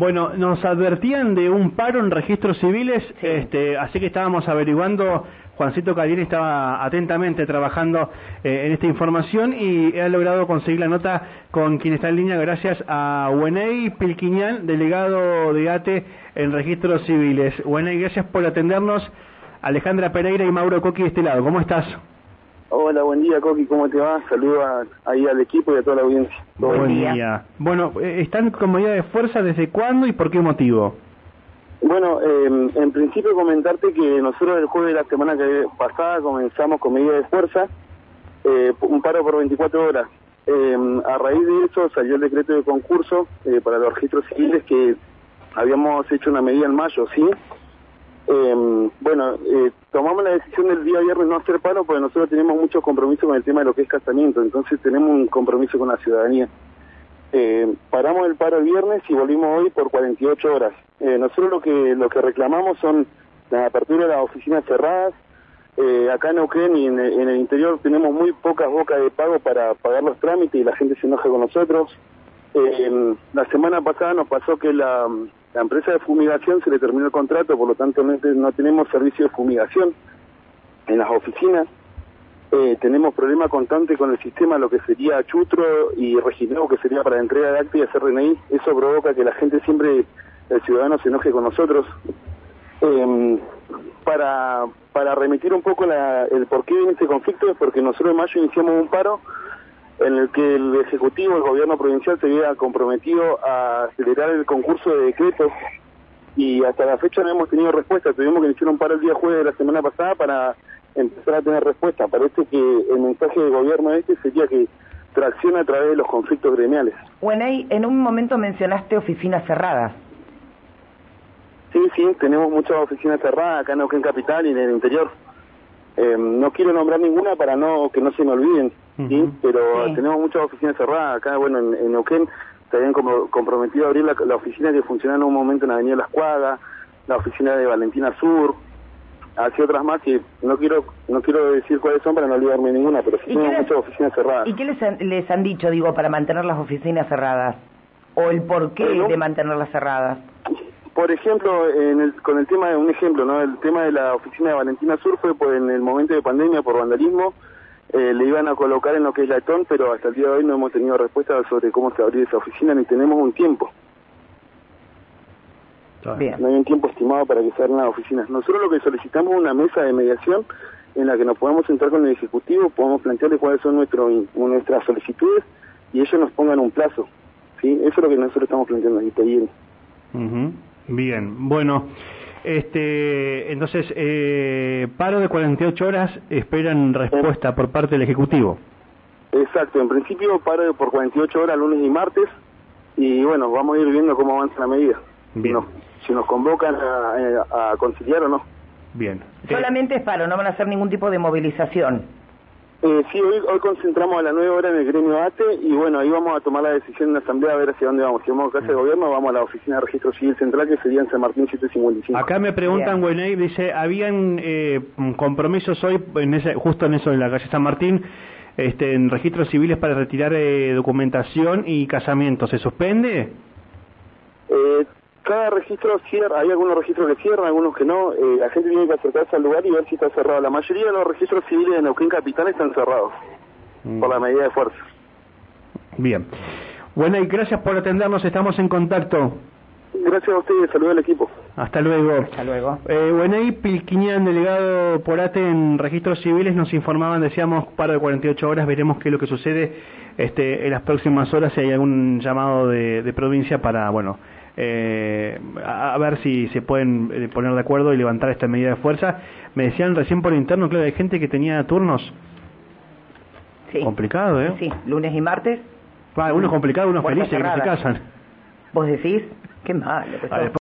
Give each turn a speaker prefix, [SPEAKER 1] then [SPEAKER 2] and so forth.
[SPEAKER 1] Bueno, nos advertían de un paro en registros civiles, este, así que estábamos averiguando, Juancito Calieri estaba atentamente trabajando eh, en esta información y ha logrado conseguir la nota con quien está en línea gracias a Wenei Pilquiñán, delegado de ATE en registros civiles. Wenei, gracias por atendernos. Alejandra Pereira y Mauro Coqui de este lado, ¿cómo estás?
[SPEAKER 2] Hola, buen día, Coqui, ¿cómo te va? Saludos ahí al equipo y a toda la audiencia.
[SPEAKER 1] Buen, día. Bueno, eh, ¿están con medida de fuerza desde cuándo y por qué motivo?
[SPEAKER 2] Bueno, eh, en principio comentarte que nosotros el jueves de la semana que pasada comenzamos con medida de fuerza, eh, un paro por 24 horas. Eh, a raíz de eso salió el decreto de concurso eh, para los registros civiles que habíamos hecho una medida en mayo, ¿sí? Eh, bueno, eh, tomamos la decisión del día viernes no hacer paro porque nosotros tenemos mucho compromiso con el tema de lo que es casamiento, entonces tenemos un compromiso con la ciudadanía. Eh, paramos el paro el viernes y volvimos hoy por 48 horas. Eh, nosotros lo que lo que reclamamos son la apertura de las oficinas cerradas. Eh, acá en Neuquén y en, en, el interior tenemos muy pocas bocas de pago para pagar los trámites y la gente se enoja con nosotros. Eh, la semana pasada nos pasó que la, la empresa de fumigación se le terminó el contrato, por lo tanto no, tenemos servicio de fumigación en las oficinas. Eh, tenemos problema constante con el sistema, lo que sería chutro y registrado, que sería para entrega de acta y hacer RNI. Eso provoca que la gente siempre, el ciudadano, se enoje con nosotros. Eh, para, para remitir un poco la, el porqué de este conflicto es porque nosotros en mayo iniciamos un paro en el que el Ejecutivo, el Gobierno Provincial, se había comprometido a acelerar el concurso de decretos y hasta la fecha no hemos tenido respuesta. Tuvimos que iniciar un paro el día jueves de la semana pasada para empezar a tener respuesta. Parece que el mensaje del gobierno este sería que tracciona a través de los conflictos gremiales.
[SPEAKER 3] Wenei, en un momento mencionaste oficinas cerradas.
[SPEAKER 2] Sí, sí, tenemos muchas oficinas cerradas acá en Neuquén Capital y en el interior. Eh, no quiero nombrar ninguna para no que no se me olviden, uh -huh. ¿sí? pero sí. tenemos muchas oficinas cerradas. Acá, bueno, en, en Neuquén se habían como, comprometido a abrir la, la, oficina que funcionaba en un momento en Avenida Las Cuadras, la oficina de Valentina Sur, así otras más que no quiero no quiero decir cuáles son para no olvidarme ninguna, pero sí tenemos muchas oficinas cerradas.
[SPEAKER 3] ¿Y qué les han, les han dicho, digo, para mantener las oficinas cerradas? ¿O el porqué de mantenerlas cerradas?
[SPEAKER 2] Por ejemplo, en el, con el tema de un ejemplo, ¿no? El tema de la oficina de Valentina Sur fue por, en el momento de pandemia por vandalismo, eh, le iban a colocar en lo que es la ETON, pero hasta el día de hoy no hemos tenido respuesta sobre cómo se abrir esa oficina ni tenemos un tiempo. Bien. No hay un tiempo estimado para que se abran las oficinas. Nosotros lo que solicitamos es una mesa de mediación en la que nos podamos sentar con el Ejecutivo, podamos plantearle cuáles son nuestro, nuestras solicitudes y ellos nos pongan un plazo. ¿sí? Eso es lo que nosotros estamos planteando y pidiendo.
[SPEAKER 1] Uh -huh. Bien, bueno, este, entonces, eh, paro de 48 horas, esperan respuesta por parte del Ejecutivo.
[SPEAKER 2] Exacto, en principio paro por 48 horas lunes y martes y bueno, vamos a ir viendo cómo avanza la medida.
[SPEAKER 1] Bien.
[SPEAKER 2] No, si nos convocan a, a, conciliar o no.
[SPEAKER 1] Bien.
[SPEAKER 3] Solamente es paro, no van a hacer ningún tipo de movilización.
[SPEAKER 2] Eh, sí, hoy, hoy concentramos a las 9 horas en el gremio ATE y bueno, ahí vamos a tomar la decisión en la asamblea a ver hacia dónde vamos. Si vamos a casa de gobierno, vamos a la oficina de registro civil central que sería en San Martín 755.
[SPEAKER 1] Acá me preguntan, Güeney, dice, habían eh, compromisos hoy, en ese, justo en eso, en la calle San Martín, este, en registros civiles para retirar eh, documentación y casamiento. ¿Se suspende?
[SPEAKER 2] Eh, cada registro cierra, hay algunos registros que cierran, algunos que no, eh, la gente tiene que acercarse al lugar y ver si está cerrado. La mayoría de los registros civiles de Neuquén Capital están cerrados, mm. por la medida de fuerza.
[SPEAKER 1] Bien. Bueno, y gracias por atendernos, estamos en contacto.
[SPEAKER 2] Gracias a ustedes, saludos al equipo.
[SPEAKER 1] Hasta luego.
[SPEAKER 3] Hasta luego.
[SPEAKER 1] Eh, Buenay Pilquiñán, delegado por ATE en registros civiles, nos informaban, decíamos, paro de 48 horas, veremos qué es lo que sucede este, en las próximas horas, si hay algún llamado de, de provincia para, bueno, eh, a, a, ver si se pueden eh, poner de acuerdo y levantar esta medida de fuerza. Me decían recién por interno, claro, hay gente que tenía turnos.
[SPEAKER 3] Sí.
[SPEAKER 1] Complicado, ¿eh?
[SPEAKER 3] Sí, lunes y martes.
[SPEAKER 1] Ah, unos complicados, unos felices que no se casan.
[SPEAKER 3] ¿Vos decís? Qué malo.
[SPEAKER 1] Vale,